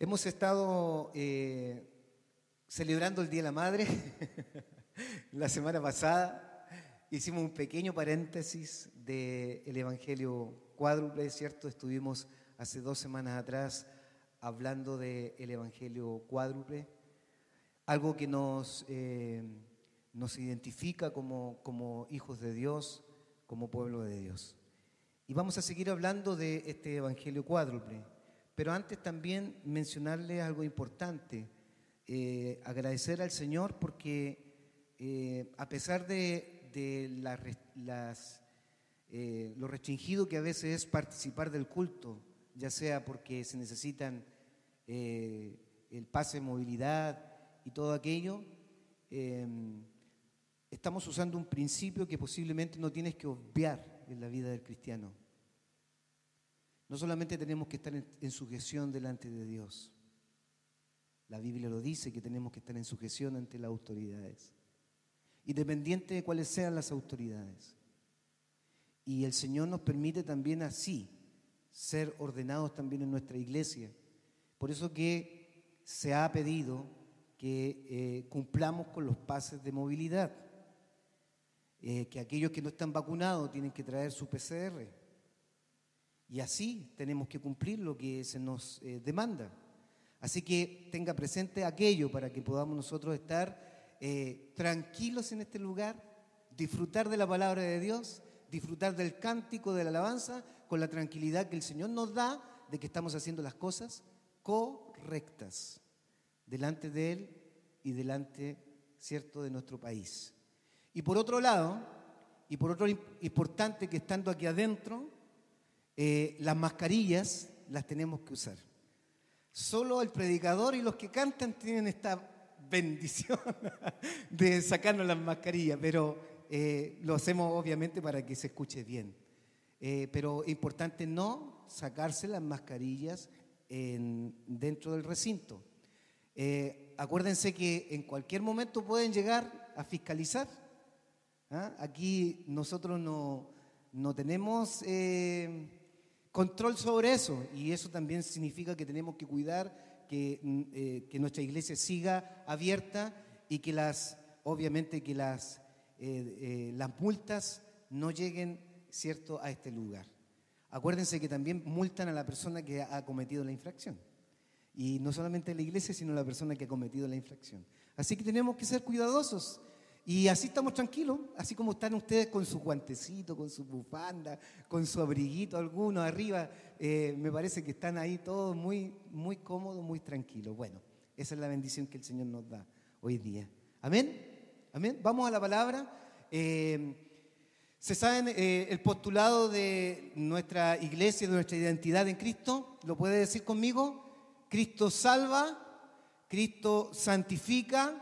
Hemos estado eh, celebrando el Día de la Madre. la semana pasada hicimos un pequeño paréntesis del Evangelio cuádruple, ¿cierto? Estuvimos hace dos semanas atrás hablando del Evangelio cuádruple, algo que nos, eh, nos identifica como, como hijos de Dios, como pueblo de Dios. Y vamos a seguir hablando de este Evangelio cuádruple. Pero antes también mencionarle algo importante, eh, agradecer al Señor porque eh, a pesar de, eh, lo restringido que a veces es participar del culto, ya sea porque se necesitan el pase de movilidad y todo aquello, estamos usando un principio que posiblemente no tienes que obviar en la vida del cristiano. No solamente tenemos que estar en, sujeción delante de Dios. La Biblia lo dice que tenemos que estar en sujeción ante las autoridades. Independiente de cuáles sean las autoridades. Y el Señor nos permite también así ser ordenados también en nuestra iglesia. Por eso que se ha pedido que eh, cumplamos con los pases de movilidad. Eh, que aquellos que no están vacunados tienen que traer su PCR y así tenemos que cumplir lo que se nos eh, demanda. Así que tenga presente aquello para que podamos nosotros estar eh, tranquilos en este lugar, disfrutar de la palabra de Dios, disfrutar del cántico, de la alabanza, con la tranquilidad que el Señor nos da de que estamos haciendo las cosas correctas delante de Él y delante, ¿cierto?, de nuestro país. Y por otro lado, y por otro importante que estando aquí adentro, eh, las mascarillas las tenemos que usar. Solo el predicador y los que cantan tienen esta bendición de sacarnos las mascarillas, pero eh, lo hacemos obviamente para que se escuche bien. Eh, pero importante no sacarse las mascarillas dentro del recinto. acuérdense que en cualquier momento pueden llegar a fiscalizar. ¿ah? Aquí nosotros no, no tenemos control sobre eso y eso también significa que tenemos que cuidar que, mm, eh, que nuestra iglesia siga abierta y que las, obviamente que las, eh, eh, las multas no lleguen, ¿cierto?, a este lugar. Acuérdense que también multan a la persona que ha cometido la infracción. Y no solamente la iglesia, sino la persona que ha cometido la infracción. Así que tenemos que ser cuidadosos y así estamos tranquilos, así como están ustedes con su guantecito, con su bufanda, con su abriguito, algunos arriba. Eh, me parece que están ahí todos muy, muy cómodos, muy tranquilos. Bueno, esa es la bendición que el Señor nos da hoy día. Amén. Amén. Vamos a la palabra. Eh, ¿Se saben eh, el postulado de nuestra iglesia, de nuestra identidad en Cristo? ¿Lo puede decir conmigo? Cristo salva, Cristo santifica,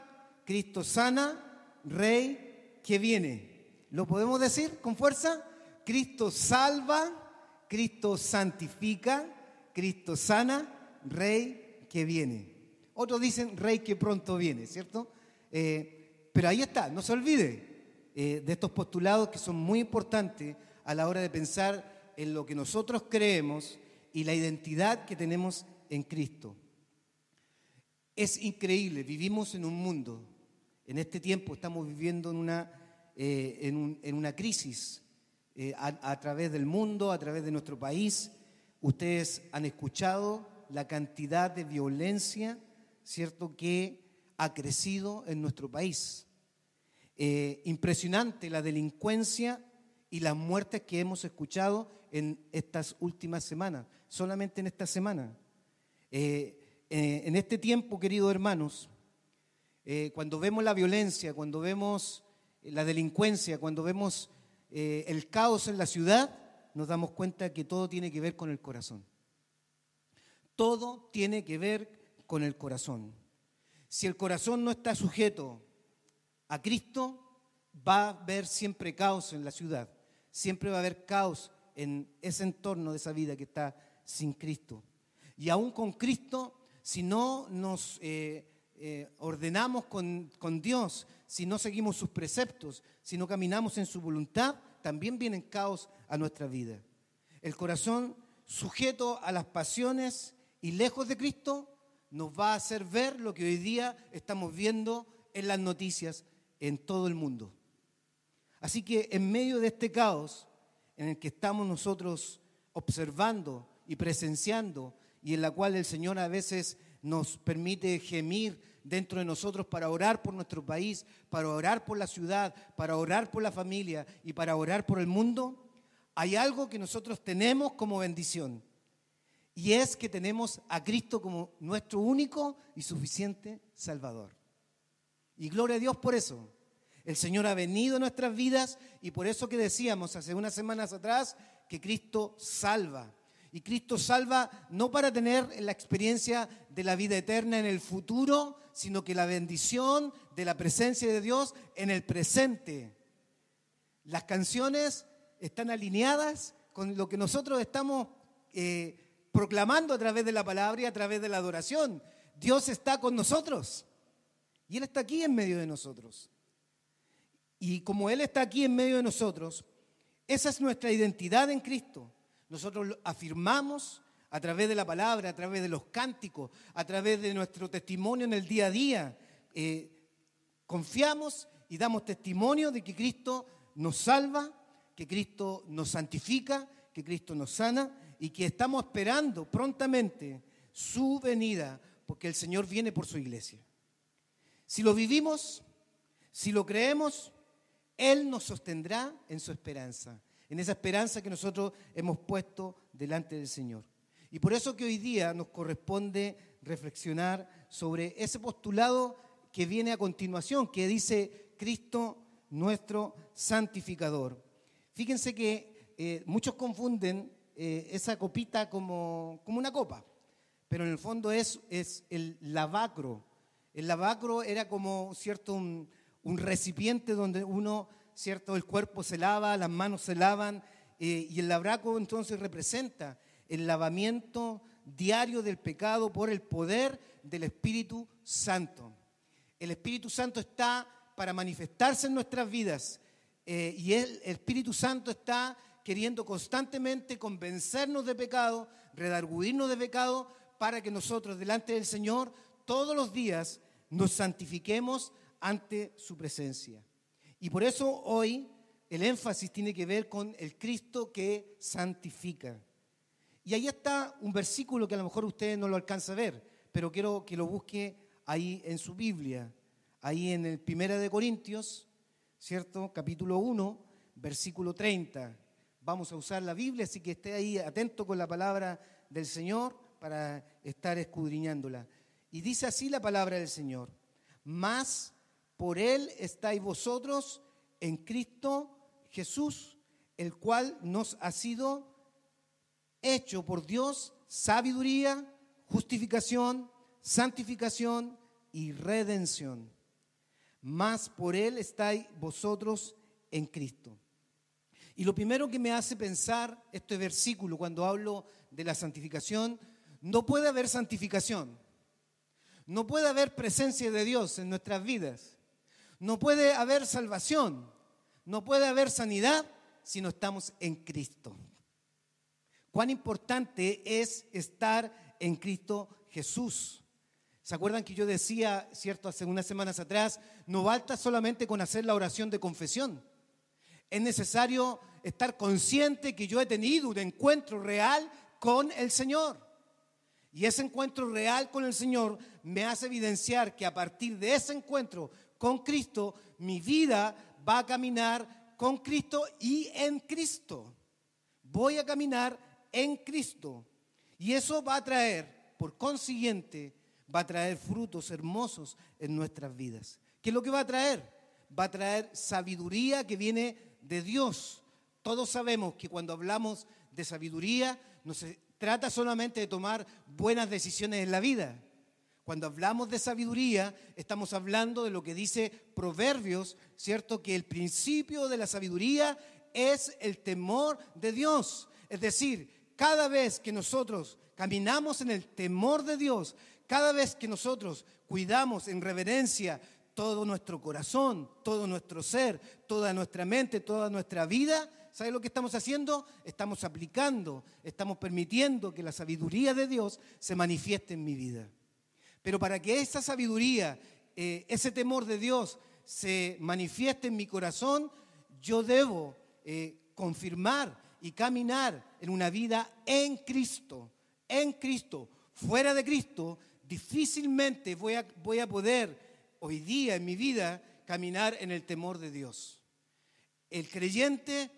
Cristo sana Rey que viene. ¿Lo podemos decir con fuerza? Cristo salva, Cristo santifica, Cristo sana, Rey que viene. Otros dicen Rey que pronto viene, ¿cierto? Eh, pero ahí está, no se olvide eh, de estos postulados que son muy importantes a la hora de pensar en lo que nosotros creemos y la identidad que tenemos en Cristo. Es increíble, vivimos en un mundo en este tiempo estamos viviendo en una, eh, en, una crisis eh, a, través del mundo, a través de nuestro país. Ustedes han escuchado la cantidad de violencia, ¿cierto?, que ha crecido en nuestro país. Eh, impresionante la delincuencia y las muertes que hemos escuchado en estas últimas semanas, solamente en esta semana. en este tiempo, queridos hermanos, eh, cuando vemos la violencia, cuando vemos la delincuencia, cuando vemos eh, el caos en la ciudad, nos damos cuenta que todo tiene que ver con el corazón. Todo tiene que ver con el corazón. Si el corazón no está sujeto a Cristo, va a haber siempre caos en la ciudad. Siempre va a haber caos en ese entorno de esa vida que está sin Cristo. Y aún con Cristo, si no nos eh, eh, ordenamos con, con Dios, si no seguimos sus preceptos, si no caminamos en su voluntad, también vienen caos a nuestra vida. El corazón sujeto a las pasiones y lejos de Cristo nos va a hacer ver lo que hoy día estamos viendo en las noticias en todo el mundo. Así que en medio de este caos en el que estamos nosotros observando y presenciando y en la cual el Señor a veces nos permite gemir dentro de nosotros para orar por nuestro país, para orar por la ciudad, para orar por la familia y para orar por el mundo, hay algo que nosotros tenemos como bendición. Y es que tenemos a Cristo como nuestro único y suficiente Salvador. Y gloria a Dios por eso. El Señor ha venido a nuestras vidas y por eso que decíamos hace unas semanas atrás que Cristo salva. Y Cristo salva no para tener la experiencia de la vida eterna en el futuro, sino que la bendición de la presencia de Dios en el presente. Las canciones están alineadas con lo que nosotros estamos eh, proclamando a través de la palabra y a través de la adoración. Dios está con nosotros y Él está aquí en medio de nosotros. Y como Él está aquí en medio de nosotros, esa es nuestra identidad en Cristo. Nosotros afirmamos a través de la palabra, a través de los cánticos, a través de nuestro testimonio en el día a día. Eh, confiamos y damos testimonio de que Cristo nos salva, que Cristo nos santifica, que Cristo nos sana y que estamos esperando prontamente su venida, porque el Señor viene por su iglesia. Si lo vivimos, si lo creemos, Él nos sostendrá en su esperanza en esa esperanza que nosotros hemos puesto delante del Señor. Y por eso que hoy día nos corresponde reflexionar sobre ese postulado que viene a continuación, que dice Cristo nuestro santificador. Fíjense que eh, muchos confunden eh, esa copita como, como, una copa, pero en el fondo es, es el lavacro. El lavacro era como cierto un, un recipiente donde uno ¿cierto? El cuerpo se lava, las manos se lavan, eh, y el labraco entonces representa el lavamiento diario del pecado por el poder del Espíritu Santo. El Espíritu Santo está para manifestarse en nuestras vidas eh, y el Espíritu Santo está queriendo constantemente convencernos de pecado, redarguirnos de pecado, para que nosotros delante del Señor todos los días nos santifiquemos ante su presencia. Y por eso hoy el énfasis tiene que ver con el Cristo que santifica. Y ahí está un versículo que a lo mejor usted no lo alcanza a ver, pero quiero que lo busque ahí en su Biblia, ahí en el Primera de Corintios, ¿cierto? Capítulo 1, versículo 30. Vamos a usar la Biblia, así que esté ahí atento con la palabra del Señor para estar escudriñándola. Y dice así la palabra del Señor, más por Él estáis vosotros en Cristo Jesús, el cual nos ha sido hecho por Dios sabiduría, justificación, santificación y redención. Más por Él estáis vosotros en Cristo. Y lo primero que me hace pensar este versículo cuando hablo de la santificación, no puede haber santificación, no puede haber presencia de Dios en nuestras vidas no puede haber salvación, no puede haber sanidad si no estamos en Cristo. Cuán importante es estar en Cristo Jesús. ¿Se acuerdan que yo decía, cierto, hace unas semanas atrás, no basta solamente con hacer la oración de confesión? Es necesario estar consciente que yo he tenido un encuentro real con el Señor. Y ese encuentro real con el Señor me hace evidenciar que a partir de ese encuentro con Cristo, mi vida va a caminar con Cristo y en Cristo. Voy a caminar en Cristo. Y eso va a traer, por consiguiente, va a traer frutos hermosos en nuestras vidas. ¿Qué es lo que va a traer? Va a traer sabiduría que viene de Dios. Todos sabemos que cuando hablamos de sabiduría, no se trata solamente de tomar buenas decisiones en la vida. Cuando hablamos de sabiduría, estamos hablando de lo que dice Proverbios, ¿cierto? Que el principio de la sabiduría es el temor de Dios. Es decir, cada vez que nosotros caminamos en el temor de Dios, cada vez que nosotros cuidamos en reverencia todo nuestro corazón, todo nuestro ser, toda nuestra mente, toda nuestra vida, ¿sabe lo que estamos haciendo? Estamos aplicando, estamos permitiendo que la sabiduría de Dios se manifieste en mi vida. Pero para que esa sabiduría, eh, ese temor de Dios se manifieste en mi corazón, yo debo eh, confirmar y caminar en una vida en Cristo, en Cristo. Fuera de Cristo, difícilmente voy a, voy a poder hoy día en mi vida caminar en el temor de Dios. El creyente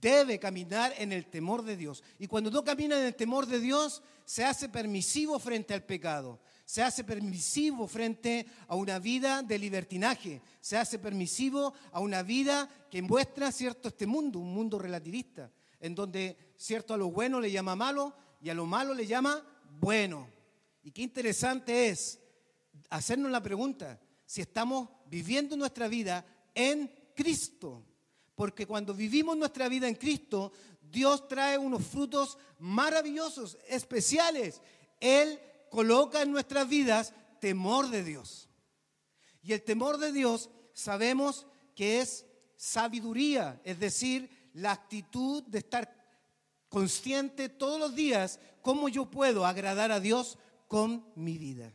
debe caminar en el temor de Dios. Y cuando no camina en el temor de Dios, se hace permisivo frente al pecado, se hace permisivo frente a una vida de libertinaje, se hace permisivo a una vida que muestra cierto este mundo, un mundo relativista, en donde cierto a lo bueno le llama malo y a lo malo le llama bueno. Y qué interesante es hacernos la pregunta si estamos viviendo nuestra vida en Cristo. Porque cuando vivimos nuestra vida en Cristo, Dios trae unos frutos maravillosos, especiales. Él coloca en nuestras vidas temor de Dios. Y el temor de Dios sabemos que es sabiduría, es decir, la actitud de estar consciente todos los días cómo yo puedo agradar a Dios con mi vida.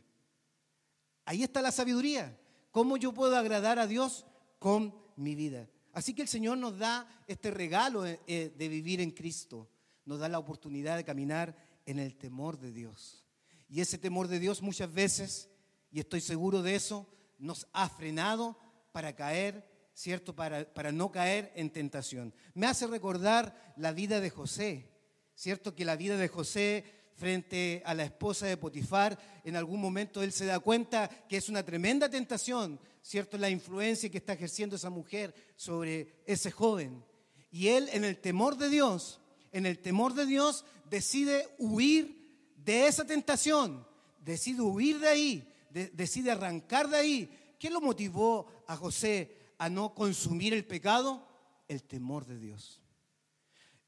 Ahí está la sabiduría, cómo yo puedo agradar a Dios con mi vida. Así que el Señor nos da este regalo eh, eh, de vivir en Cristo, nos da la oportunidad de caminar en el temor de Dios. Y ese temor de Dios muchas veces, y estoy seguro de eso, nos ha frenado para caer, ¿cierto? Para, para no caer en tentación. Me hace recordar la vida de José, ¿cierto? Que la vida de José frente a la esposa de Potifar, en algún momento él se da cuenta que es una tremenda tentación ¿cierto? La influencia que está ejerciendo esa mujer sobre ese joven. Y él en el temor de Dios, en el temor de Dios, decide huir de esa tentación, decide huir de ahí, decide arrancar de ahí. ¿Qué lo motivó a José a no consumir el pecado? El temor de Dios.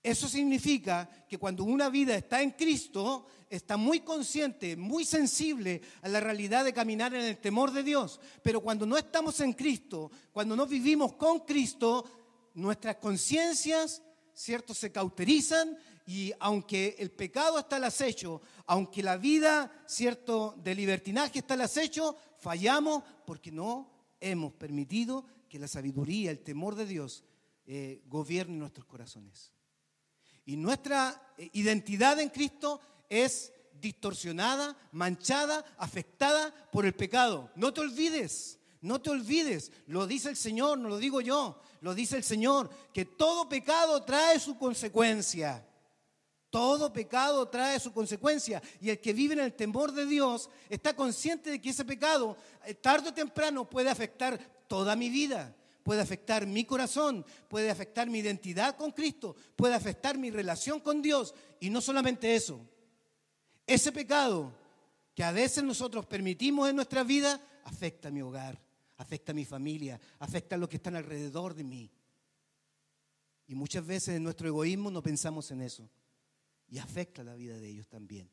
Eso significa que cuando una vida está en Cristo, está muy consciente, muy sensible a la realidad de caminar en el temor de Dios. Pero cuando no estamos en Cristo, cuando no vivimos con Cristo, nuestras conciencias, ¿cierto?, se cauterizan y aunque el pecado está al acecho, aunque la vida, ¿cierto?, de libertinaje está al acecho, fallamos porque no hemos permitido que la sabiduría, el temor de Dios eh, gobierne nuestros corazones. Y nuestra eh, identidad en Cristo es distorsionada, manchada, afectada por el pecado. No te olvides, no te olvides, lo dice el Señor, no lo digo yo, lo dice el Señor, que todo pecado trae su consecuencia. Todo pecado trae su consecuencia y el que vive en el temor de Dios está consciente de que ese pecado eh, tarde o temprano puede afectar toda mi vida puede afectar mi corazón, puede afectar mi identidad con Cristo, puede afectar mi relación con Dios. Y no solamente eso, ese pecado que a veces nosotros permitimos en nuestra vida afecta a mi hogar, afecta a mi familia, afecta a los que están alrededor de mí. Y muchas veces en nuestro egoísmo no pensamos en eso. Y afecta la vida de ellos también.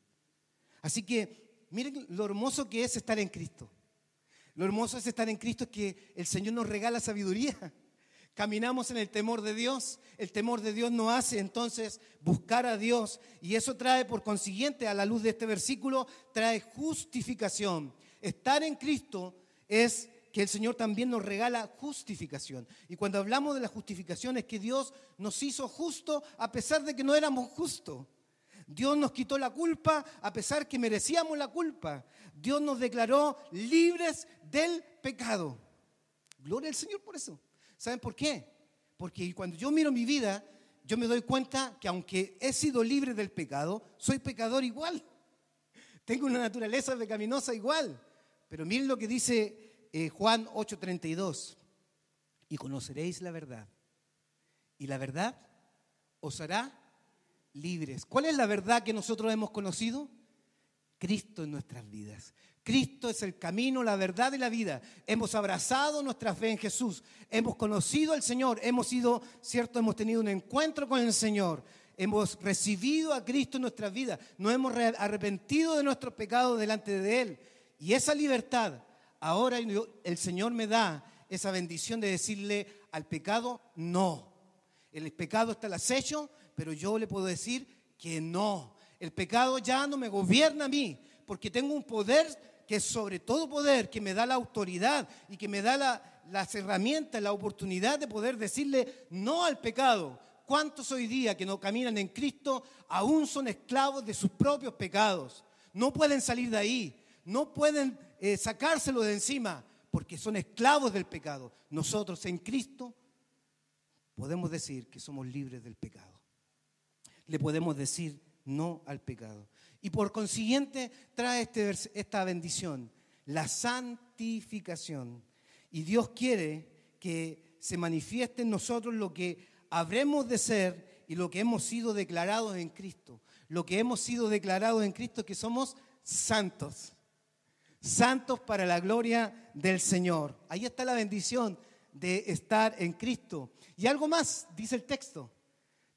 Así que miren lo hermoso que es estar en Cristo. Lo hermoso es estar en Cristo es que el Señor nos regala sabiduría. Caminamos en el temor de Dios. El temor de Dios nos hace entonces buscar a Dios. Y eso trae, por consiguiente, a la luz de este versículo, trae justificación. Estar en Cristo es que el Señor también nos regala justificación. Y cuando hablamos de la justificación es que Dios nos hizo justo a pesar de que no éramos justos. Dios nos quitó la culpa a pesar que merecíamos la culpa. Dios nos declaró libres del pecado. Gloria al Señor por eso. ¿Saben por qué? Porque cuando yo miro mi vida, yo me doy cuenta que aunque he sido libre del pecado, soy pecador igual. Tengo una naturaleza pecaminosa igual. Pero miren lo que dice eh, Juan 8:32. Y conoceréis la verdad. Y la verdad os hará libres. ¿Cuál es la verdad que nosotros hemos conocido? Cristo en nuestras vidas. Cristo es el camino, la verdad y la vida. Hemos abrazado nuestra fe en Jesús. Hemos conocido al Señor. Hemos sido, cierto, hemos tenido un encuentro con el Señor. Hemos recibido a Cristo en nuestras vidas. Nos hemos arrepentido de nuestros pecados delante de Él. Y esa libertad, ahora el Señor me da esa bendición de decirle al pecado, no. El pecado está al acecho, pero yo le puedo decir que no. El pecado ya no me gobierna a mí, porque tengo un poder que es sobre todo poder, que me da la autoridad y que me da las herramientas, la oportunidad de poder decirle no al pecado. ¿Cuántos hoy día que no caminan en Cristo aún son esclavos de sus propios pecados? No pueden salir de ahí, no pueden eh, sacárselo de encima, porque son esclavos del pecado. Nosotros en Cristo podemos decir que somos libres del pecado. Le podemos decir no al pecado. Y por consiguiente trae este, esta bendición, la santificación. Y Dios quiere que se manifieste en nosotros lo que habremos de ser y lo que hemos sido declarados en Cristo. Lo que hemos sido declarados en Cristo es que somos santos. Santos para la gloria del Señor. Ahí está la bendición de estar en Cristo. Y algo más, dice el texto.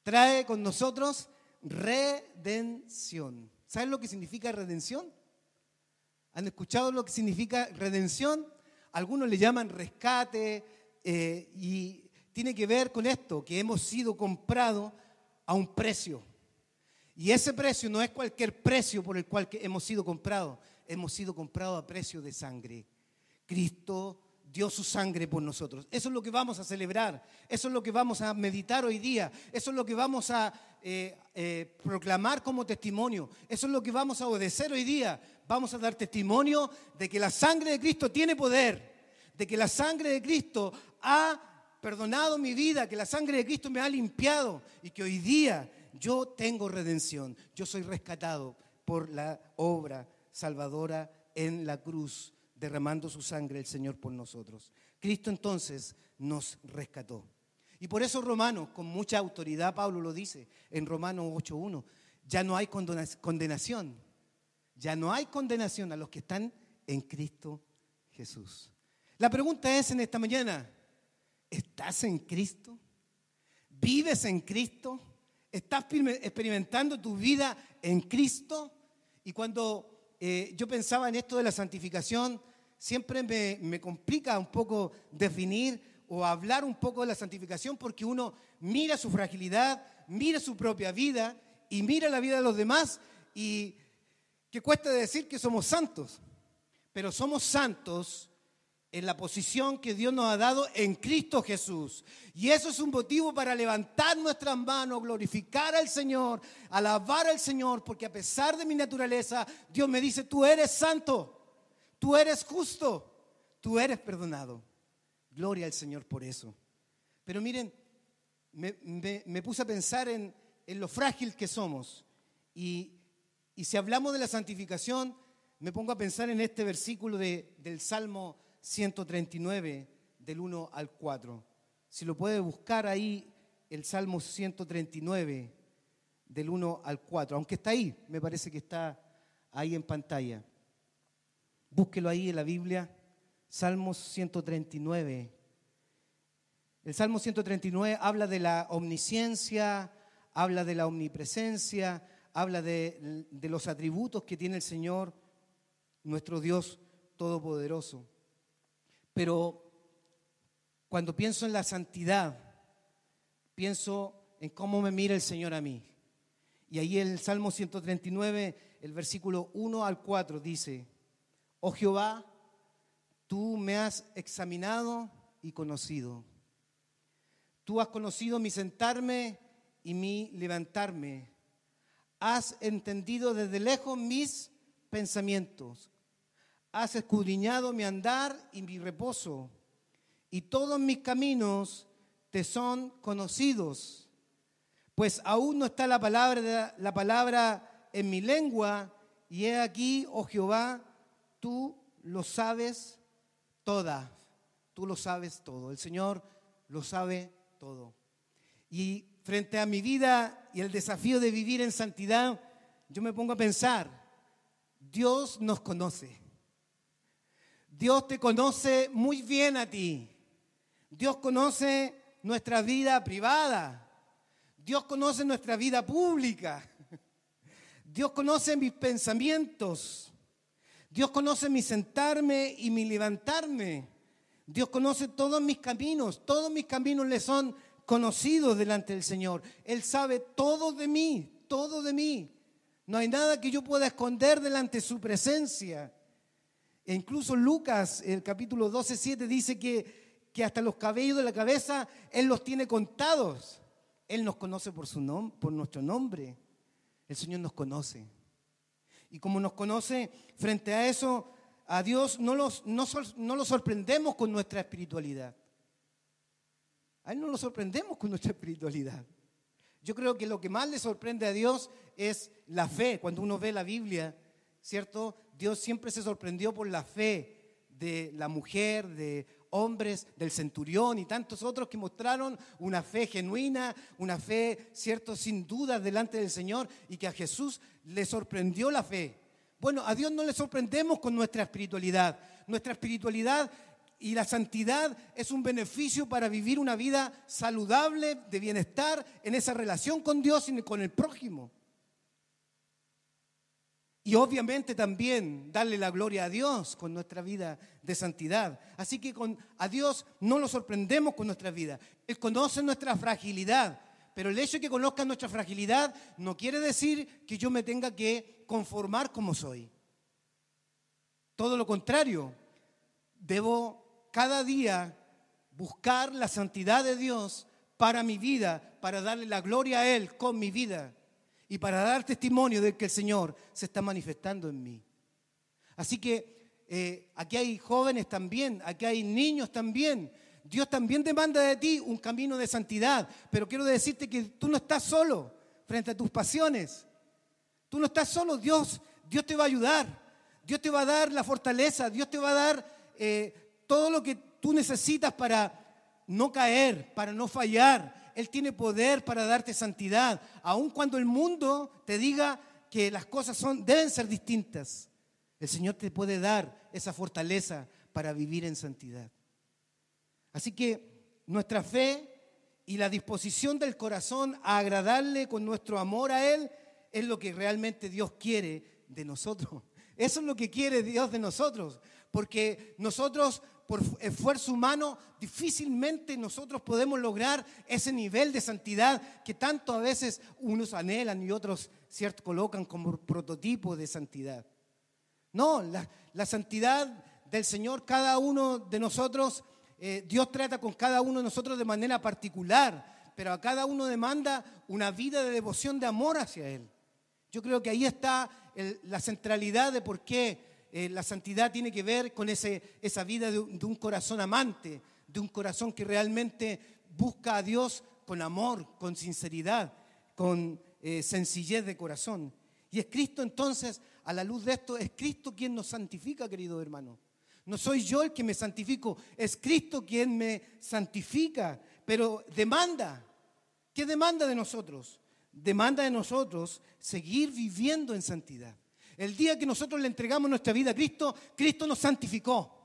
Trae con nosotros redención. ¿Saben lo que significa redención? ¿Han escuchado lo que significa redención? Algunos le llaman rescate eh, y tiene que ver con esto, que hemos sido comprados a un precio. Y ese precio no es cualquier precio por el cual hemos sido comprados, hemos sido comprados a precio de sangre. Cristo dio su sangre por nosotros. Eso es lo que vamos a celebrar, eso es lo que vamos a meditar hoy día, eso es lo que vamos a eh, eh, proclamar como testimonio, eso es lo que vamos a obedecer hoy día. Vamos a dar testimonio de que la sangre de Cristo tiene poder, de que la sangre de Cristo ha perdonado mi vida, que la sangre de Cristo me ha limpiado y que hoy día yo tengo redención, yo soy rescatado por la obra salvadora en la cruz derramando su sangre el Señor por nosotros. Cristo entonces nos rescató. Y por eso Romanos, con mucha autoridad, Pablo lo dice en Romanos 8.1, ya no hay condenación, ya no hay condenación a los que están en Cristo Jesús. La pregunta es en esta mañana, ¿estás en Cristo? ¿Vives en Cristo? ¿Estás experimentando tu vida en Cristo? Y cuando eh, yo pensaba en esto de la santificación, siempre me, complica un poco definir o hablar un poco de la santificación porque uno mira su fragilidad, mira su propia vida y mira la vida de los demás y que cuesta decir que somos santos, pero somos santos en la posición que Dios nos ha dado en Cristo Jesús. Y eso es un motivo para levantar nuestras manos, glorificar al Señor, alabar al Señor, porque a pesar de mi naturaleza, Dios me dice, tú eres santo tú eres justo, tú eres perdonado. Gloria al Señor por eso. Pero miren, me, puse a pensar en, lo frágil que somos. Y, si hablamos de la santificación, me pongo a pensar en este versículo del Salmo 139, del 1 al 4. Si lo puede buscar ahí, el Salmo 139, del 1 al 4. Aunque está ahí, me parece que está ahí en pantalla. Búsquelo ahí en la Biblia, Salmos 139. El Salmo 139 habla de la omnisciencia, habla de la omnipresencia, habla de, de los atributos que tiene el Señor, nuestro Dios Todopoderoso. Pero cuando pienso en la santidad, pienso en cómo me mira el Señor a mí. Y ahí el Salmo 139, el versículo 1 al 4 dice, Oh Jehová, tú me has examinado y conocido. Tú has conocido mi sentarme y mi levantarme. Has entendido desde lejos mis pensamientos. Has escudriñado mi andar y mi reposo. Y todos mis caminos te son conocidos. Pues aún no está la palabra, la palabra en mi lengua. Y he aquí, oh Jehová, tú lo sabes toda, tú lo sabes todo, el Señor lo sabe todo. Y frente a mi vida y el desafío de vivir en santidad, yo me pongo a pensar, Dios nos conoce. Dios te conoce muy bien a ti. Dios conoce nuestra vida privada. Dios conoce nuestra vida pública. Dios conoce mis pensamientos. Dios conoce mi sentarme y mi levantarme. Dios conoce todos mis caminos. Todos mis caminos le son conocidos delante del Señor. Él sabe todo de mí, todo de mí. No hay nada que yo pueda esconder delante de su presencia. E incluso Lucas, el capítulo 12, 7, dice que, que hasta los cabellos de la cabeza Él los tiene contados. Él nos conoce por, su nom por nuestro nombre. El Señor nos conoce. Y como nos conoce, frente a eso, a Dios no, los, no, no lo sorprendemos con nuestra espiritualidad. A Él no lo sorprendemos con nuestra espiritualidad. Yo creo que lo que más le sorprende a Dios es la fe. Cuando uno ve la Biblia, ¿cierto? Dios siempre se sorprendió por la fe de la mujer, de hombres, del centurión y tantos otros que mostraron una fe genuina, una fe, ¿cierto? Sin dudas delante del Señor y que a Jesús le sorprendió la fe. Bueno, a Dios no le sorprendemos con nuestra espiritualidad. Nuestra espiritualidad y la santidad es un beneficio para vivir una vida saludable, de bienestar, en esa relación con Dios y con el prójimo. Y obviamente también darle la gloria a Dios con nuestra vida de santidad. Así que a Dios no lo sorprendemos con nuestra vida. Él conoce nuestra fragilidad. Pero el hecho de que conozca nuestra fragilidad no quiere decir que yo me tenga que conformar como soy. Todo lo contrario, debo cada día buscar la santidad de Dios para mi vida, para darle la gloria a Él con mi vida y para dar testimonio de que el Señor se está manifestando en mí. Así que eh, aquí hay jóvenes también, aquí hay niños también. Dios también demanda de ti un camino de santidad, pero quiero decirte que tú no estás solo frente a tus pasiones. Tú no estás solo, Dios, Dios te va a ayudar, Dios te va a dar la fortaleza, Dios te va a dar eh, todo lo que tú necesitas para no caer, para no fallar. Él tiene poder para darte santidad, aun cuando el mundo te diga que las cosas son, deben ser distintas. El Señor te puede dar esa fortaleza para vivir en santidad. Así que nuestra fe y la disposición del corazón a agradarle con nuestro amor a Él es lo que realmente Dios quiere de nosotros. Eso es lo que quiere Dios de nosotros, porque nosotros por esfuerzo humano, difícilmente nosotros podemos lograr ese nivel de santidad que tanto a veces unos anhelan y otros cierto, colocan como prototipo de santidad. No, la, santidad del Señor, cada uno de nosotros, eh, Dios trata con cada uno de nosotros de manera particular, pero a cada uno demanda una vida de devoción, de amor hacia Él. Yo creo que ahí está la centralidad de por qué eh, la santidad tiene que ver con ese, esa vida de, un corazón amante, de un corazón que realmente busca a Dios con amor, con sinceridad, con eh, sencillez de corazón. Y es Cristo entonces, a la luz de esto, es Cristo quien nos santifica, querido hermano. No soy yo el que me santifico, es Cristo quien me santifica, pero demanda. ¿Qué demanda de nosotros? Demanda de nosotros seguir viviendo en santidad. El día que nosotros le entregamos nuestra vida a Cristo, Cristo nos santificó.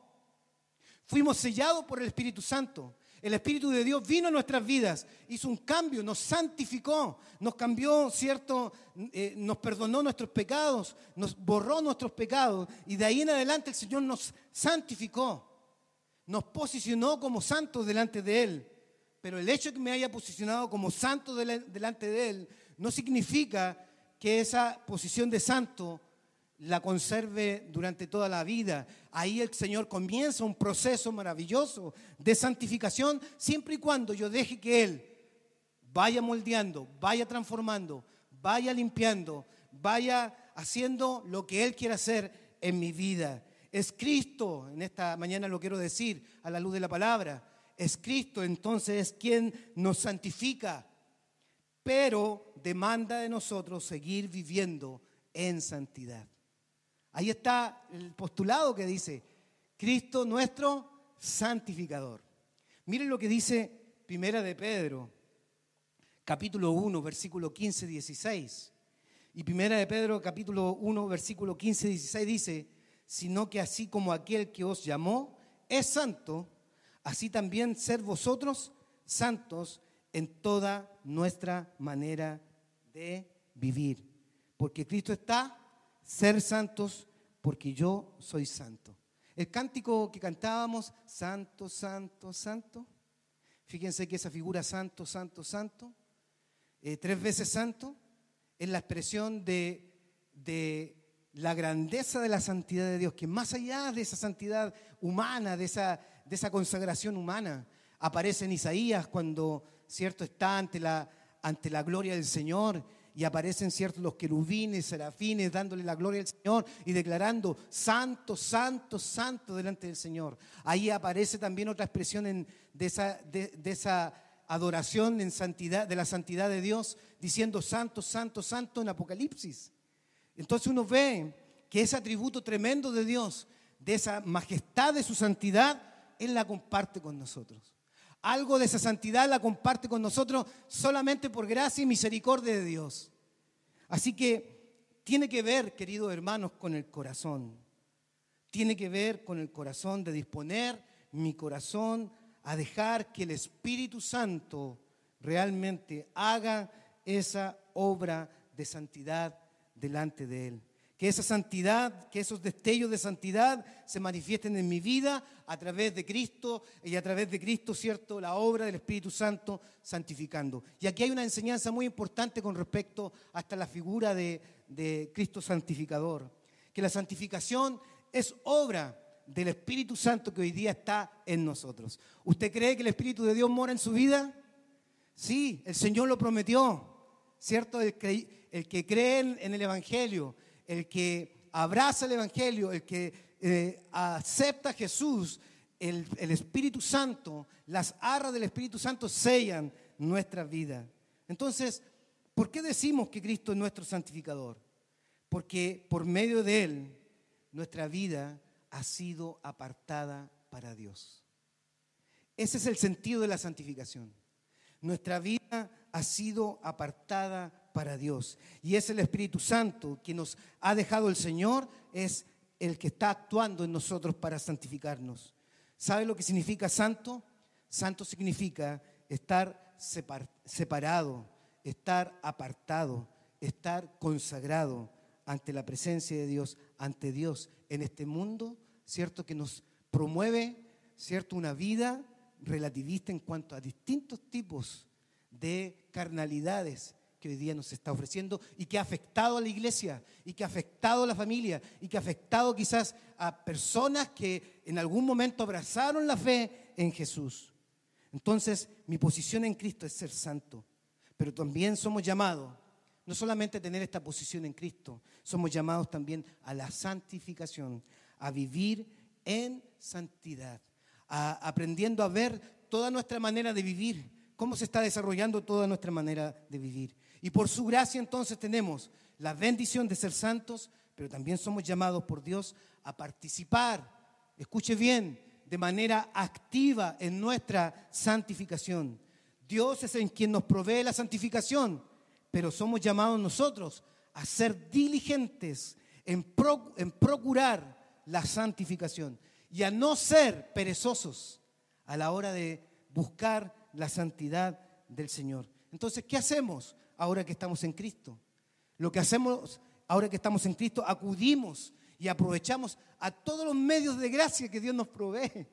Fuimos sellados por el Espíritu Santo. El Espíritu de Dios vino a nuestras vidas, hizo un cambio, nos santificó, nos cambió, ¿cierto? Eh, nos perdonó nuestros pecados, nos borró nuestros pecados y de ahí en adelante el Señor nos santificó, nos posicionó como santos delante de Él. Pero el hecho de que me haya posicionado como santo delante de Él no significa que esa posición de santo la conserve durante toda la vida. Ahí el Señor comienza un proceso maravilloso de santificación, siempre y cuando yo deje que Él vaya moldeando, vaya transformando, vaya limpiando, vaya haciendo lo que Él quiere hacer en mi vida. Es Cristo, en esta mañana lo quiero decir a la luz de la palabra, es Cristo entonces quien nos santifica, pero demanda de nosotros seguir viviendo en santidad. Ahí está el postulado que dice, Cristo nuestro santificador. Miren lo que dice Primera de Pedro, capítulo 1, versículo 15, 16. Y Primera de Pedro, capítulo 1, versículo 15, 16 dice, sino que así como aquel que os llamó es santo, así también ser vosotros santos en toda nuestra manera de vivir. Porque Cristo está ser santos porque yo soy santo. El cántico que cantábamos, santo, santo, santo, fíjense que esa figura santo, santo, santo, eh, tres veces santo, es la expresión de, la grandeza de la santidad de Dios, que más allá de esa santidad humana, de esa, de esa consagración humana, aparece en Isaías cuando, cierto, está ante la, ante la gloria del Señor y aparecen ciertos los querubines, serafines, dándole la gloria al Señor y declarando santo, santo, santo delante del Señor. Ahí aparece también otra expresión de, esa, de, esa adoración en santidad, de la santidad de Dios, diciendo santo, santo, santo en Apocalipsis. Entonces uno ve que ese atributo tremendo de Dios, de esa majestad de su santidad, Él la comparte con nosotros. Algo de esa santidad la comparte con nosotros solamente por gracia y misericordia de Dios. Así que tiene que ver, queridos hermanos, con el corazón. Tiene que ver con el corazón de disponer mi corazón a dejar que el Espíritu Santo realmente haga esa obra de santidad delante de Él que esa santidad, que esos destellos de santidad se manifiesten en mi vida a través de Cristo y a través de Cristo, ¿cierto? La obra del Espíritu Santo santificando. Y aquí hay una enseñanza muy importante con respecto hasta la figura de, de Cristo santificador, que la santificación es obra del Espíritu Santo que hoy día está en nosotros. ¿Usted cree que el Espíritu de Dios mora en su vida? Sí, el Señor lo prometió, ¿cierto? El que, el que cree en el Evangelio, el que abraza el Evangelio, el que eh, acepta a Jesús, el, Espíritu Santo, las arras del Espíritu Santo sellan nuestra vida. Entonces, ¿por qué decimos que Cristo es nuestro santificador? Porque por medio de Él nuestra vida ha sido apartada para Dios. Ese es el sentido de la santificación. Nuestra vida ha sido apartada para Dios. Y es el Espíritu Santo que nos ha dejado el Señor, es el que está actuando en nosotros para santificarnos. ¿Sabe lo que significa santo? Santo significa estar separado, estar apartado, estar consagrado ante la presencia de Dios, ante Dios en este mundo, ¿cierto? Que nos promueve, ¿cierto? Una vida relativista en cuanto a distintos tipos de carnalidades que hoy día nos está ofreciendo y que ha afectado a la iglesia y que ha afectado a la familia y que ha afectado quizás a personas que en algún momento abrazaron la fe en Jesús. Entonces, mi posición en Cristo es ser santo, pero también somos llamados no solamente a tener esta posición en Cristo, somos llamados también a la santificación, a vivir en santidad, aprendiendo a ver toda nuestra manera de vivir, cómo se está desarrollando toda nuestra manera de vivir. Y por su gracia entonces tenemos la bendición de ser santos, pero también somos llamados por Dios a participar, escuche bien, de manera activa en nuestra santificación. Dios es en quien nos provee la santificación, pero somos llamados nosotros a ser diligentes en, en procurar la santificación y a no ser perezosos a la hora de buscar la santidad del Señor. Entonces, ¿qué hacemos? Ahora que estamos en Cristo. Lo que hacemos ahora que estamos en Cristo, acudimos y aprovechamos a todos los medios de gracia que Dios nos provee.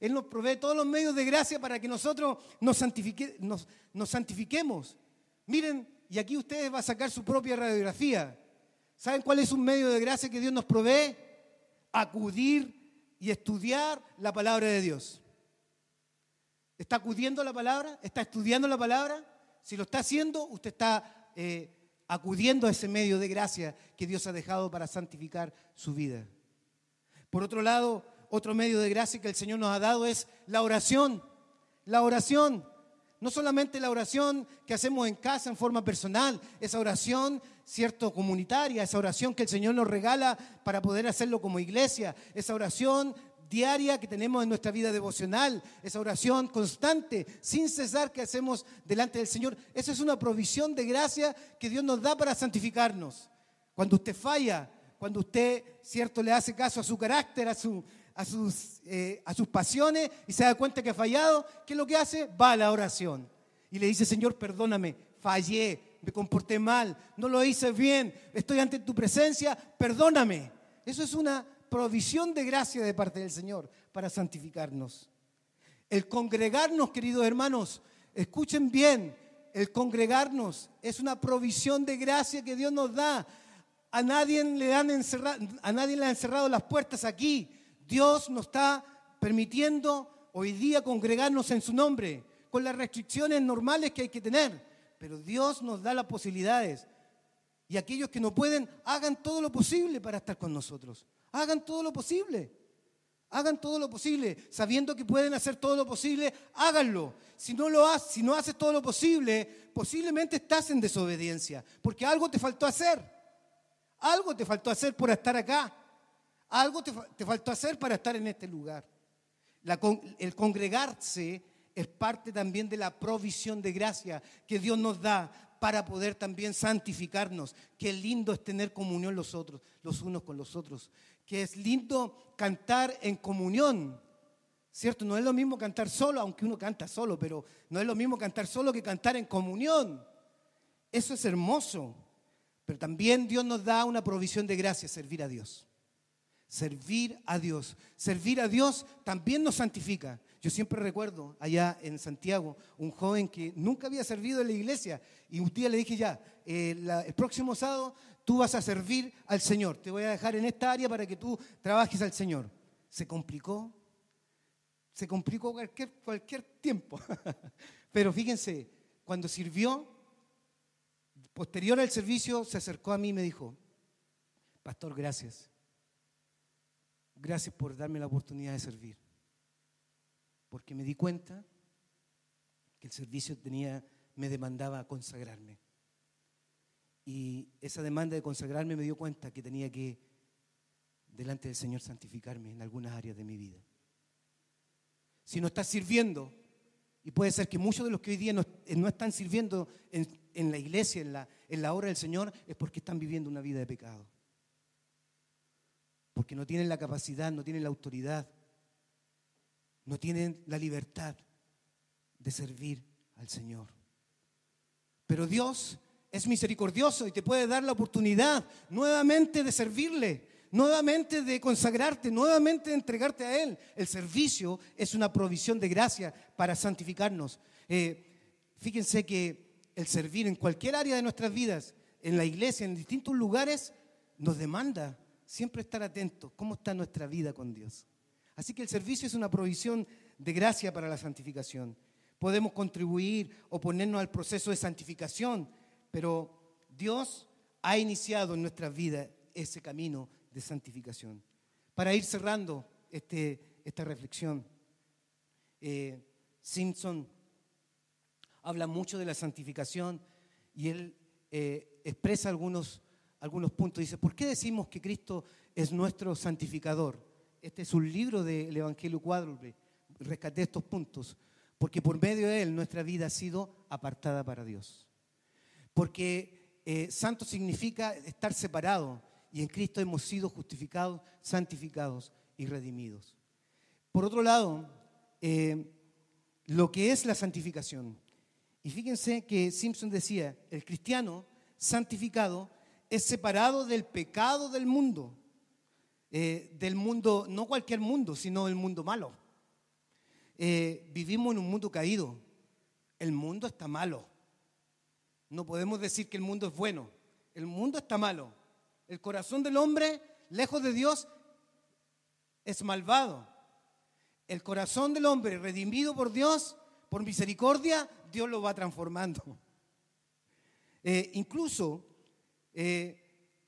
Él nos provee todos los medios de gracia para que nosotros nos, santifiquemos. Miren, y aquí ustedes van a sacar su propia radiografía. ¿Saben cuál es un medio de gracia que Dios nos provee? Acudir y estudiar la palabra de Dios. ¿Está acudiendo la palabra? ¿Está estudiando la palabra? Si lo está haciendo, usted está eh, acudiendo a ese medio de gracia que Dios ha dejado para santificar su vida. Por otro lado, otro medio de gracia que el Señor nos ha dado es la oración. La oración. No solamente la oración que hacemos en casa en forma personal, esa oración, cierto, comunitaria, esa oración que el Señor nos regala para poder hacerlo como iglesia, esa oración diaria que tenemos en nuestra vida devocional, esa oración constante, sin cesar que hacemos delante del Señor. Esa es una provisión de gracia que Dios nos da para santificarnos. Cuando usted falla, cuando usted, cierto, le hace caso a su carácter, a, su, a, sus, eh, a sus pasiones y se da cuenta que ha fallado, ¿qué es lo que hace? Va a la oración y le dice, Señor, perdóname, fallé, me comporté mal, no lo hice bien, estoy ante tu presencia, perdóname. Eso es una provisión de gracia de parte del Señor para santificarnos. El congregarnos, queridos hermanos, escuchen bien, el congregarnos es una provisión de gracia que Dios nos da a nadie le han encerrado, a nadie le han cerrado las puertas aquí. Dios nos está permitiendo hoy día congregarnos en su nombre, con las restricciones normales que hay que tener. Pero Dios nos da las posibilidades. Y aquellos que no pueden, hagan todo lo posible para estar con nosotros. Hagan todo lo posible. Hagan todo lo posible, sabiendo que pueden hacer todo lo posible, háganlo. Si no lo haces, si no haces todo lo posible, posiblemente estás en desobediencia, porque algo te faltó hacer. Algo te faltó hacer por estar acá. Algo te, faltó hacer para estar en este lugar. el congregarse es parte también de la provisión de gracia que Dios nos da para poder también santificarnos. Qué lindo es tener comunión los otros, los unos con los otros. Qué es lindo cantar en comunión. ¿Cierto? No es lo mismo cantar solo, aunque uno canta solo, pero no es lo mismo cantar solo que cantar en comunión. Eso es hermoso. Pero también Dios nos da una provisión de gracia, servir a Dios. Servir a Dios. Servir a Dios también nos santifica. Yo siempre recuerdo allá en Santiago un joven que nunca había servido en la iglesia y un día le dije ya, eh, el próximo sábado tú vas a servir al Señor. Te voy a dejar en esta área para que tú trabajes al Señor. Se complicó, se complicó cualquier, cualquier tiempo. Pero fíjense, cuando sirvió, Posterior al servicio se acercó a mí y me dijo, Pastor, gracias. Gracias por darme la oportunidad de servir. Porque me di cuenta que el servicio tenía, me demandaba consagrarme. Y esa demanda de consagrarme me dio cuenta que tenía que, delante del Señor, santificarme en algunas áreas de mi vida. Si no estás sirviendo, y puede ser que muchos de los que hoy día no, están sirviendo en, en la iglesia, en la, en la obra del Señor, es porque están viviendo una vida de pecado. Porque no tienen la capacidad, no tienen la autoridad, no tienen la libertad de servir al Señor. Pero Dios es misericordioso y te puede dar la oportunidad nuevamente de servirle, nuevamente de consagrarte, nuevamente de entregarte a Él. El servicio es una provisión de gracia para santificarnos. Eh, fíjense que el servir en cualquier área de nuestras vidas, en la iglesia, en distintos lugares, nos demanda siempre estar atentos. ¿Cómo está nuestra vida con Dios? Así que el servicio es una provisión de gracia para la santificación. Podemos contribuir o ponernos al proceso de santificación, pero Dios ha iniciado en nuestras vidas ese camino de santificación. Para ir cerrando este, esta reflexión, eh, Simpson habla mucho de la santificación y él eh, expresa algunos, algunos puntos. Dice, ¿por qué decimos que Cristo es nuestro santificador? Este es un libro del Evangelio cuádruple. Rescaté estos puntos. Porque por medio de él nuestra vida ha sido apartada para Dios. Porque eh, santo significa estar separado y en Cristo hemos sido justificados, santificados y redimidos. Por otro lado, eh, lo que es la santificación. Y fíjense que Simpson decía, el cristiano santificado es separado del pecado del mundo, eh, del mundo, no cualquier mundo, sino el mundo malo. Eh, vivimos en un mundo caído, el mundo está malo. No podemos decir que el mundo es bueno, el mundo está malo. El corazón del hombre, lejos de Dios, es malvado. El corazón del hombre, redimido por Dios, por misericordia, Dios lo va transformando. Eh, incluso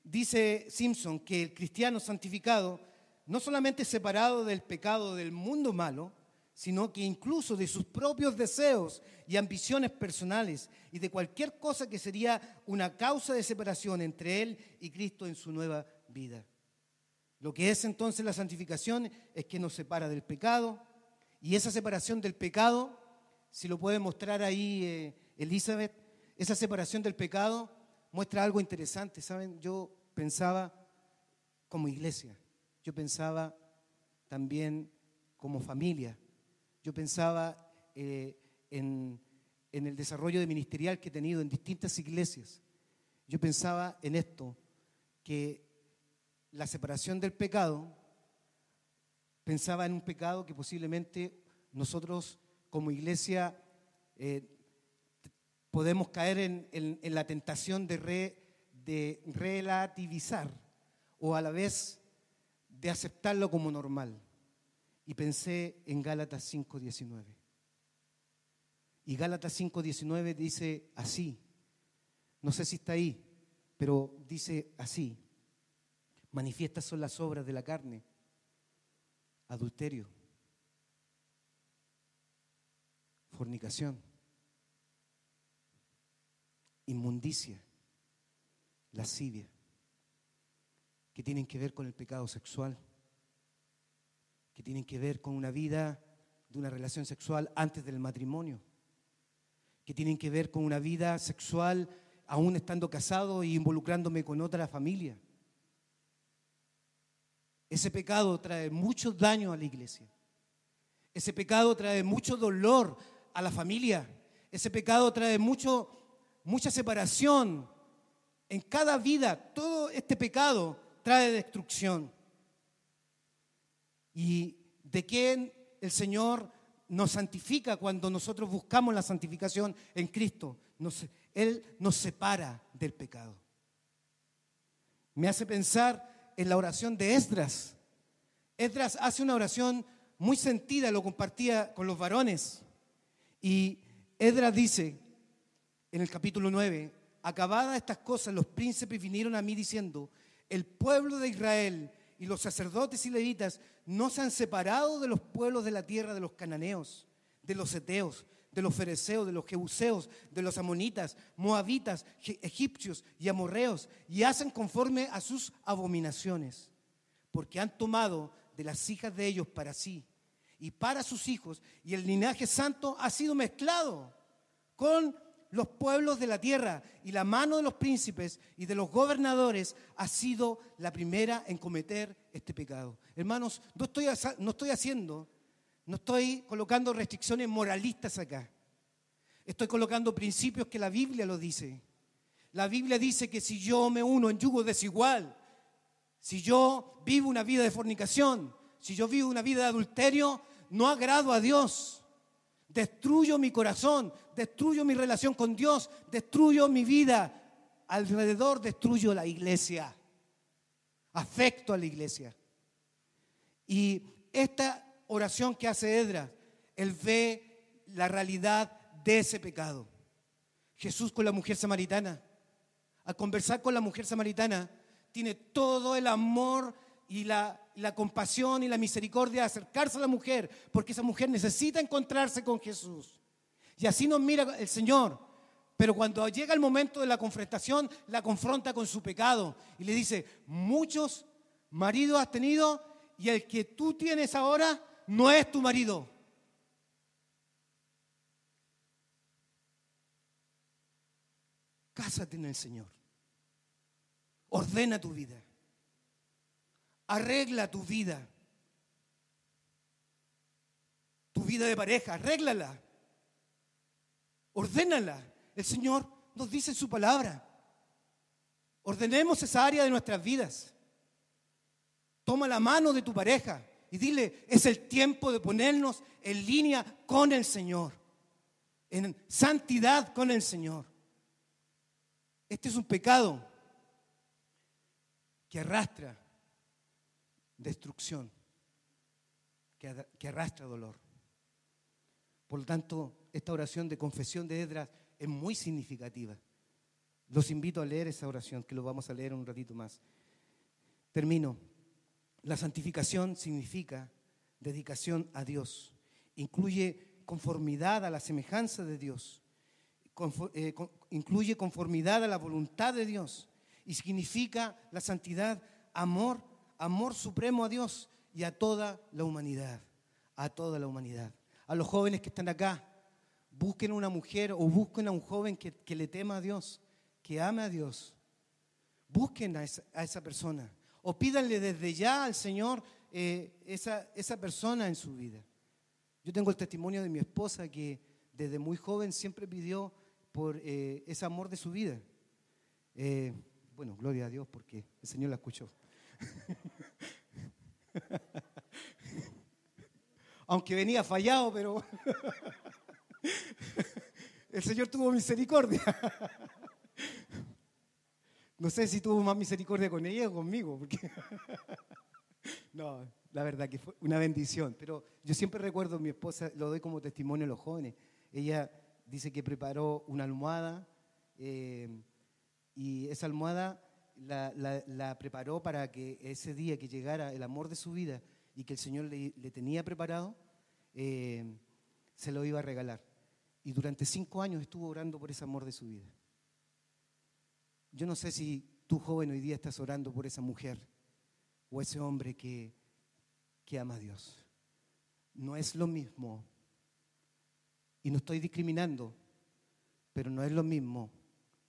dice Simpson que el cristiano santificado no solamente es separado del pecado del mundo malo, sino que incluso de sus propios deseos y ambiciones personales y de cualquier cosa que sería una causa de separación entre él y Cristo en su nueva vida. Lo que es entonces la santificación es que nos separa del pecado y esa separación del pecado si lo puede mostrar ahí eh, Elizabeth, esa separación del pecado muestra algo interesante, ¿saben? Yo pensaba como iglesia, yo pensaba también como familia, yo pensaba eh, en, en el desarrollo de ministerial que he tenido en distintas iglesias. Yo pensaba en esto, que la separación del pecado, pensaba en un pecado que posiblemente nosotros como iglesia eh, podemos caer en, la tentación de, relativizar o a la vez de aceptarlo como normal. Y pensé en Gálatas 5:19. Y Gálatas 5:19 dice así, no sé si está ahí, pero dice así, manifiestas son las obras de la carne, adulterio, fornicación, inmundicia, lascivia, que tienen que ver con el pecado sexual, que tienen que ver con una vida de una relación sexual antes del matrimonio, que tienen que ver con una vida sexual aún estando casado e involucrándome con otra familia. Ese pecado trae mucho daño a la iglesia. Ese pecado trae mucho dolor a la familia. Ese pecado trae mucho, mucha separación en cada vida. Todo este pecado trae destrucción. ¿Y de quién el Señor nos santifica cuando nosotros buscamos la santificación en Cristo? él nos separa del pecado. Me hace pensar en la oración de Esdras. Esdras hace una oración muy sentida, lo compartía con los varones. Y Esdras dice en el capítulo 9, acabadas estas cosas, los príncipes vinieron a mí diciendo, el pueblo de Israel y los sacerdotes y levitas no se han separado de los pueblos de la tierra de los cananeos, de los eteos, de los fereceos, de los jebuseos, de los amonitas, moabitas, egipcios y amorreos, y hacen conforme a sus abominaciones, porque han tomado de las hijas de ellos para sí y para sus hijos, y el linaje santo ha sido mezclado con los pueblos de la tierra y la mano de los príncipes y de los gobernadores ha sido la primera en cometer este pecado. Hermanos, no estoy, no estoy haciendo, no estoy colocando restricciones moralistas acá. Estoy colocando principios que la Biblia lo dice. La Biblia dice que si yo me uno en yugo desigual, si yo vivo una vida de fornicación, si yo vivo una vida de adulterio, no agrado a Dios destruyo mi corazón, destruyo mi relación con Dios, destruyo mi vida. Alrededor destruyo la iglesia, afecto a la iglesia. Y esta oración que hace Edra, él ve la realidad de ese pecado. Jesús con la mujer samaritana, al conversar con la mujer samaritana, tiene todo el amor y la compasión y la misericordia de acercarse a la mujer, porque esa mujer necesita encontrarse con Jesús. Y así nos mira el Señor. Pero cuando llega el momento de la confrontación, la confronta con su pecado y le dice, muchos maridos has tenido y el que tú tienes ahora no es tu marido. Cásate en el Señor. Ordena tu vida. Arregla tu vida. Tu vida de pareja, arréglala. Ordénala. El Señor nos dice en su palabra. Ordenemos esa área de nuestras vidas. Toma la mano de tu pareja y dile, es el tiempo de ponernos en línea con el Señor, en santidad con el Señor. Este es un pecado que arrastra destrucción, que, arrastra dolor. Por lo tanto, esta oración de confesión de Edras es muy significativa. Los invito a leer esa oración, que lo vamos a leer un ratito más. Termino. La santificación significa dedicación a Dios. Incluye conformidad a la semejanza de Dios. Eh, incluye conformidad a la voluntad de Dios. Y significa la santidad, amor amor supremo a Dios y a toda la humanidad, a toda la humanidad. A los jóvenes que están acá, busquen una mujer o busquen a un joven que, le tema a Dios, que ame a Dios. Busquen a esa, persona o pídanle desde ya al Señor eh, esa, esa persona en su vida. Yo tengo el testimonio de mi esposa que desde muy joven siempre pidió por eh, ese amor de su vida. Eh, bueno, gloria a Dios porque el Señor la escuchó. Aunque venía fallado, pero el Señor tuvo misericordia. No sé si tuvo más misericordia con ella o conmigo, porque no, la verdad que fue una bendición. Pero yo siempre recuerdo, mi esposa, lo doy como testimonio a los jóvenes, ella dice que preparó una almohada eh, y esa almohada la, preparó para que ese día que llegara el amor de su vida y que el Señor le, tenía preparado, eh, se lo iba a regalar. Y durante cinco años estuvo orando por ese amor de su vida. Yo no sé si tú joven hoy día estás orando por esa mujer o ese hombre que, que ama a Dios. No es lo mismo. Y no estoy discriminando, pero no es lo mismo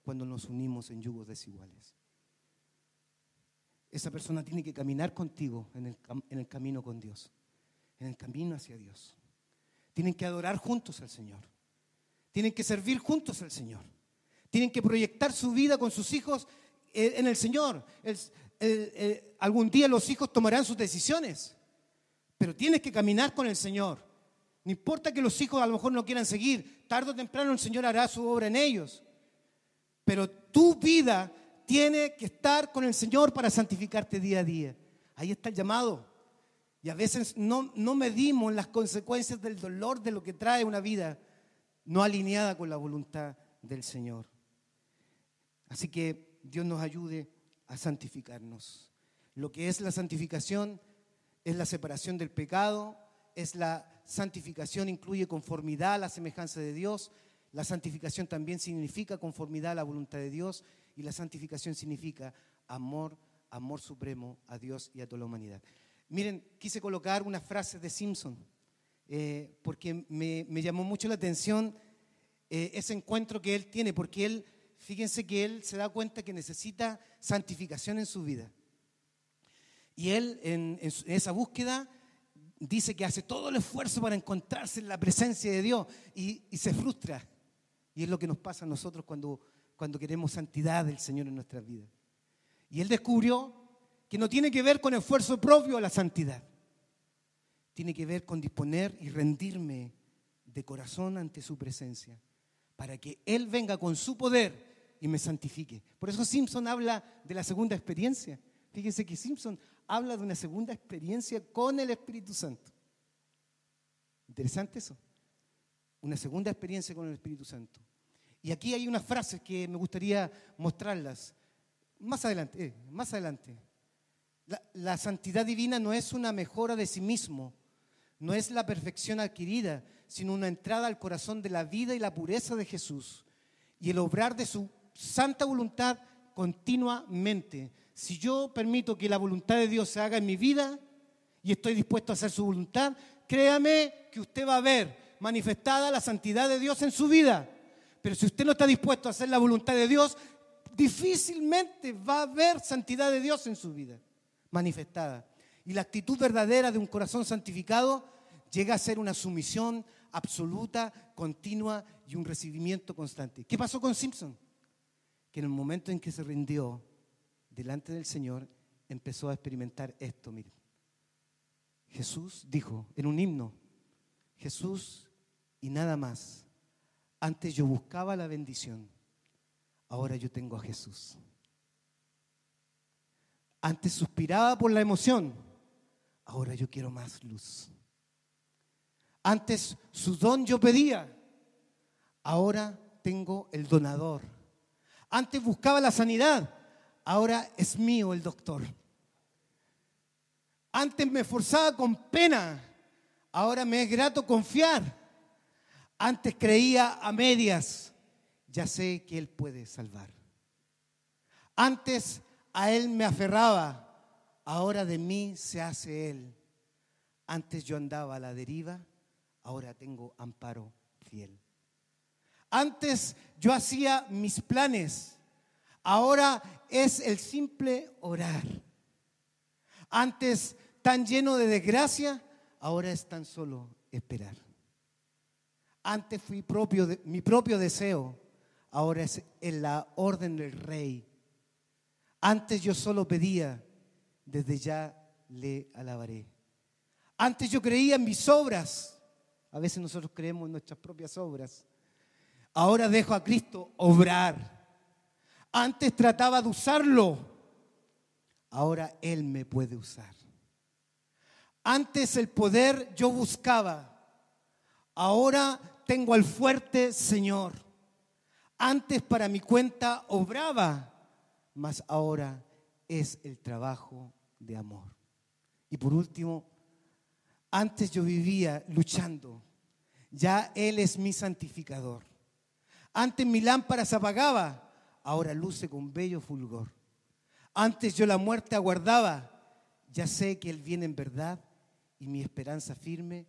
cuando nos unimos en yugos desiguales. Esa persona tiene que caminar contigo en el, en el camino con Dios, en el camino hacia Dios. Tienen que adorar juntos al Señor. Tienen que servir juntos al Señor. Tienen que proyectar su vida con sus hijos eh, en el Señor. algún día los hijos tomarán sus decisiones, pero tienes que caminar con el Señor. No importa que los hijos a lo mejor no quieran seguir, tarde o temprano el Señor hará su obra en ellos. Pero tu vida tiene que estar con el Señor para santificarte día a día. Ahí está el llamado. Y a veces no, no medimos las consecuencias del dolor de lo que trae una vida no alineada con la voluntad del Señor. Así que Dios nos ayude a santificarnos. Lo que es la santificación es la separación del pecado, es la santificación, incluye conformidad a la semejanza de Dios. La santificación también significa conformidad a la voluntad de Dios y la santificación significa amor, amor supremo a Dios y a toda la humanidad. Miren, quise colocar una frase de Simpson eh, porque me, llamó mucho la atención eh, ese encuentro que él tiene, porque él, fíjense que él se da cuenta que necesita santificación en su vida. Y él en, esa búsqueda dice que hace todo el esfuerzo para encontrarse en la presencia de Dios y, se frustra. Y es lo que nos pasa a nosotros cuando, cuando queremos santidad del Señor en nuestras vidas. Y él descubrió que no tiene que ver con esfuerzo propio a la santidad tiene que ver con disponer y rendirme de corazón ante su presencia, para que Él venga con su poder y me santifique. Por eso Simpson habla de la segunda experiencia. Fíjense que Simpson habla de una segunda experiencia con el Espíritu Santo. Interesante eso. Una segunda experiencia con el Espíritu Santo. Y aquí hay unas frases que me gustaría mostrarlas. Más adelante, eh, más adelante. la, santidad divina no es una mejora de sí mismo, no es la perfección adquirida, sino una entrada al corazón de la vida y la pureza de Jesús y el obrar de su santa voluntad continuamente. Si yo permito que la voluntad de Dios se haga en mi vida y estoy dispuesto a hacer su voluntad, créame que usted va a ver manifestada la santidad de Dios en su vida. Pero si usted no está dispuesto a hacer la voluntad de Dios, difícilmente va a haber santidad de Dios en su vida manifestada. Y la actitud verdadera de un corazón santificado llega a ser una sumisión absoluta, continua y un recibimiento constante. ¿Qué pasó con Simpson? Que en el momento en que se rindió delante del Señor, empezó a experimentar esto, miren. Jesús dijo en un himno, Jesús y nada más. Antes yo buscaba la bendición, ahora yo tengo a Jesús. Antes suspiraba por la emoción, ahora yo quiero más luz. Antes su don yo pedía, ahora tengo el donador. Antes buscaba la sanidad, ahora es mío el doctor. Antes me esforzaba con pena, ahora me es grato confiar. Antes creía a medias, ya sé que Él puede salvar. Antes a Él me aferraba, ahora de mí se hace Él. Antes yo andaba a la deriva, ahora tengo amparo fiel. Antes yo hacía mis planes, ahora es el simple orar. Antes tan lleno de desgracia, ahora es tan solo esperar. Antes fui propio de, mi propio deseo, ahora es en la orden del rey. Antes yo solo pedía, desde ya le alabaré. Antes yo creía en mis obras, a veces nosotros creemos en nuestras propias obras. Ahora dejo a Cristo obrar. Antes trataba de usarlo, ahora Él me puede usar. Antes el poder yo buscaba, ahora tengo al fuerte Señor. Antes para mi cuenta obraba, mas ahora es el trabajo de amor. Y por último, antes yo vivía luchando, ya Él es mi santificador. Antes mi lámpara se apagaba, ahora luce con bello fulgor. Antes yo la muerte aguardaba, ya sé que Él viene en verdad y mi esperanza firme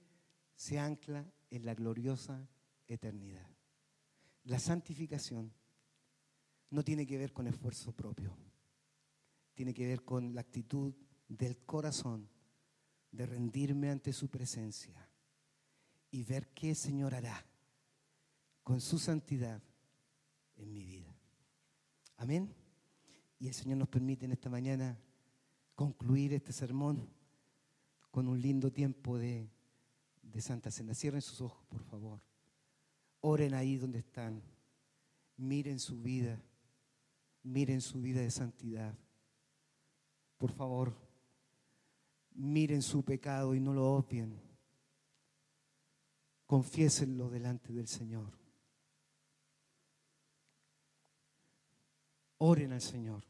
se ancla en la gloriosa eternidad. La santificación no tiene que ver con esfuerzo propio, tiene que ver con la actitud del corazón de rendirme ante su presencia y ver qué Señor hará con su santidad en mi vida. Amén. Y el Señor nos permite en esta mañana concluir este sermón con un lindo tiempo de, de Santa Cena. Cierren sus ojos, por favor. Oren ahí donde están. Miren su vida. Miren su vida de santidad. Por favor, miren su pecado y no lo obvien. Confiésenlo delante del Señor. Oren al Señor.